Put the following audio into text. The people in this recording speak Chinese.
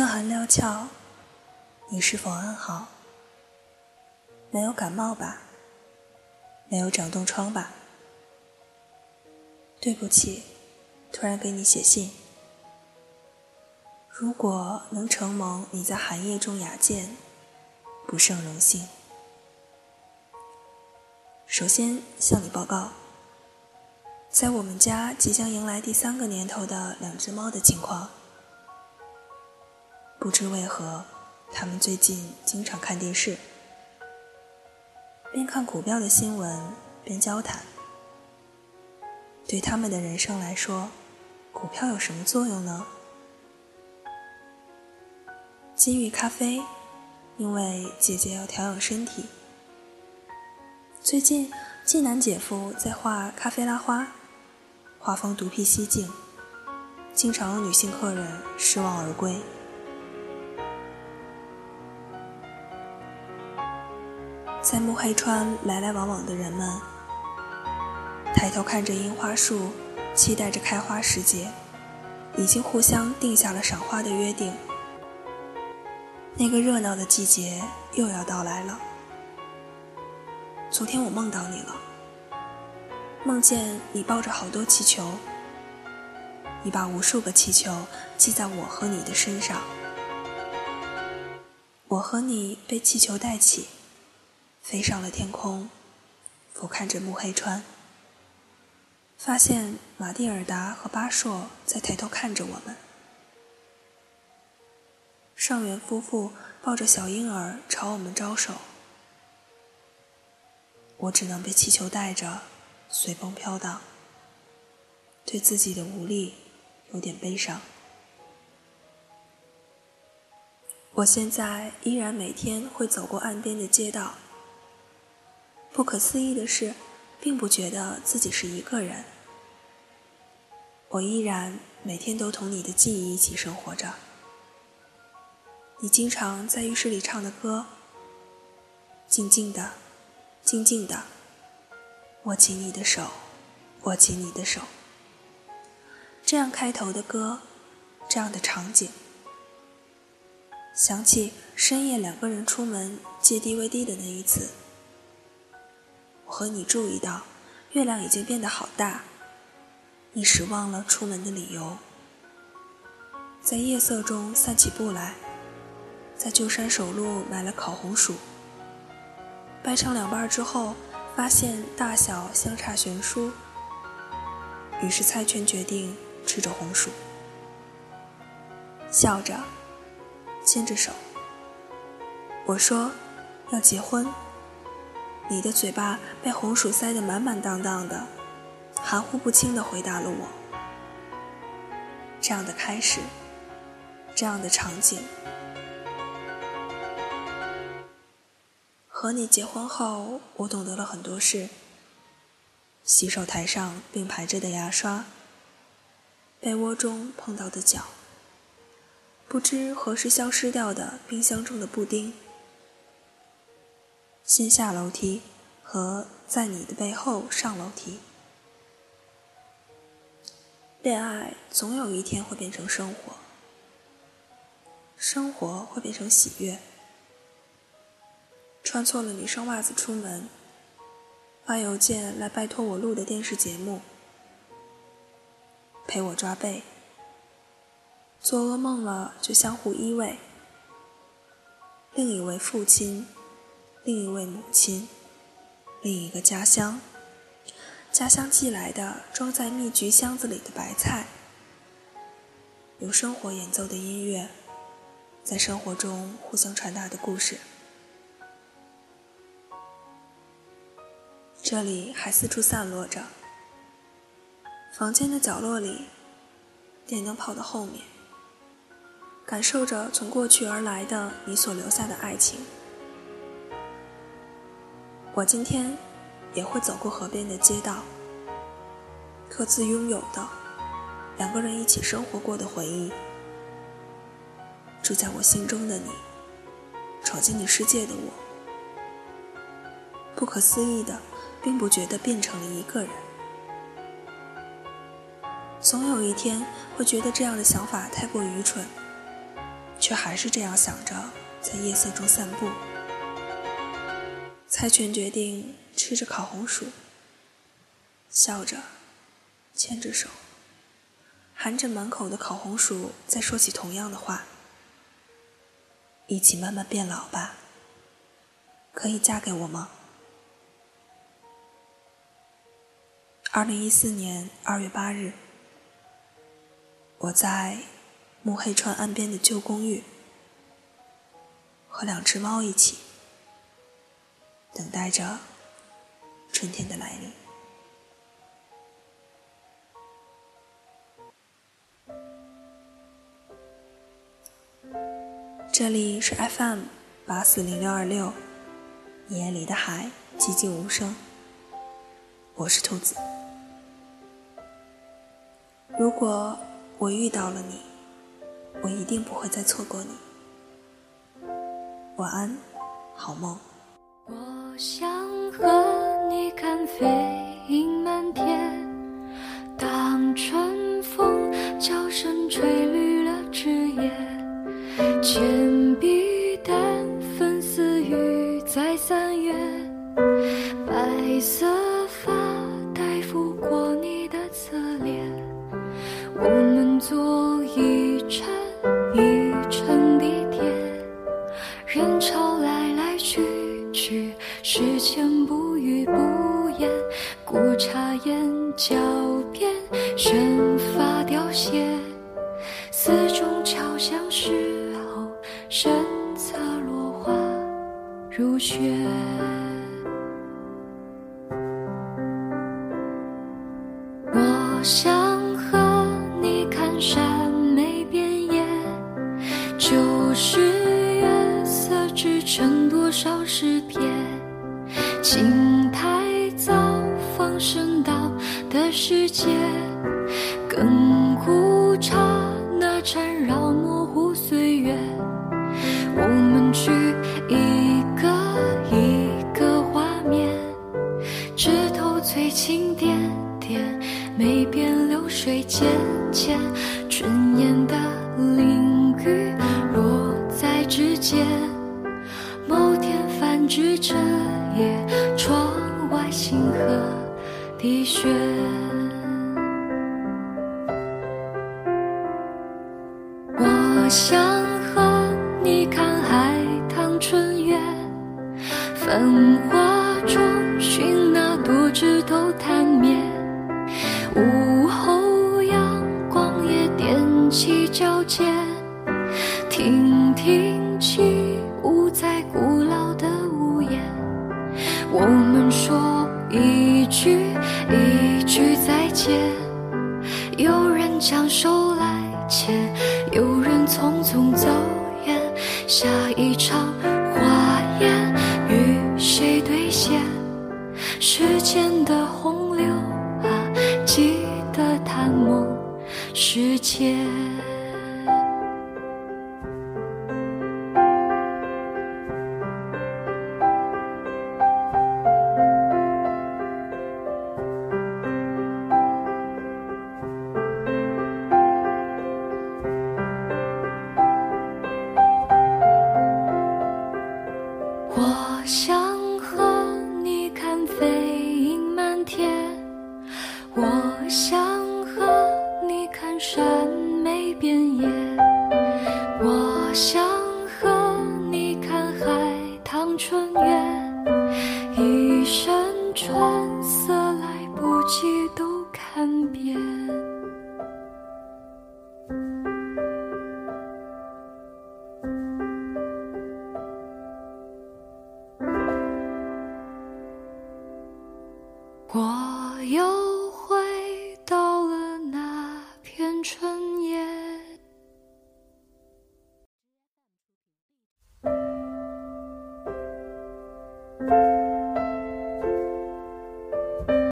春寒料峭，你是否安好？没有感冒吧？没有长冻疮吧？对不起，突然给你写信。如果能承蒙你在寒夜中雅见，不胜荣幸。首先向你报告，在我们家即将迎来第三个年头的两只猫的情况。不知为何，他们最近经常看电视，边看股票的新闻边交谈。对他们的人生来说，股票有什么作用呢？金玉咖啡，因为姐姐要调养身体。最近，济南姐夫在画咖啡拉花，画风独辟蹊径，经常有女性客人失望而归。在木黑川来来往往的人们，抬头看着樱花树，期待着开花时节，已经互相定下了赏花的约定。那个热闹的季节又要到来了。昨天我梦到你了，梦见你抱着好多气球，你把无数个气球系在我和你的身上，我和你被气球带起，飞上了天空，俯瞰着木黑川，发现马蒂尔达和巴硕在抬头看着我们。上元夫妇抱着小婴儿朝我们招手，我只能被气球带着随风飘荡，对自己的无力有点悲伤。我现在依然每天会走过岸边的街道，不可思议的是，并不觉得自己是一个人，我依然每天都同你的记忆一起生活着。你经常在浴室里唱的歌，静静的，静静的，握起你的手，握起你的手。这样开头的歌，这样的场景，想起深夜两个人出门借 DVD 的那一次，我和你注意到月亮已经变得好大，你失忘了出门的理由，在夜色中散起步来。在旧山首路买了烤红薯，掰成两半之后，发现大小相差悬殊，于是猜拳决定吃着红薯，笑着牵着手。我说要结婚，你的嘴巴被红薯塞得满满当当的，含糊不清地回答了我。这样的开始，这样的场景。和你结婚后，我懂得了很多事。洗手台上并排着的牙刷，被窝中碰到的脚，不知何时消失掉的冰箱中的布丁，先下楼梯和在你的背后上楼梯。恋爱总有一天会变成生活，生活会变成喜悦。穿错了女生袜子出门，发邮件来拜托我录的电视节目，陪我抓背，做噩梦了就相互依偎，另一位父亲，另一位母亲，另一个家乡，家乡寄来的装在蜜橘箱子里的白菜，有生活演奏的音乐，在生活中互相传达的故事。这里还四处散落着，房间的角落里，电灯泡的后面，感受着从过去而来的你所留下的爱情。我今天也会走过河边的街道，各自拥有的两个人一起生活过的回忆，住在我心中的你，闯进你世界的我，不可思议的。并不觉得变成了一个人，总有一天会觉得这样的想法太过愚蠢，却还是这样想着，在夜色中散步。猜拳决定吃着烤红薯，笑着，牵着手，含着满口的烤红薯，在说起同样的话：一起慢慢变老吧。可以嫁给我吗？二零一四年二月八日，我在木黑川岸边的旧公寓，和两只猫一起，等待着春天的来临。这里是 FM 八四零六二六，夜里的海寂静无声，我是兔子。如果我遇到了你，我一定不会再错过你。晚安，好梦。我想和你看飞鹰满天，当春风悄声吹绿了枝叶，时间不语不言。古茶烟脚边，生发凋谢，寺中敲响时候，身侧落花如雪。我想。亘古刹那缠绕繁华中寻那多枝头探灭。午后阳光也踮。起脚尖，听听起舞在古老的屋檐。我们说一句一句再见，有人将手来牵，有人匆匆走远。下一场谁兑现？时间的洪流啊，记得探梦世界。我想春月，一身春色来不及都看遍。我有。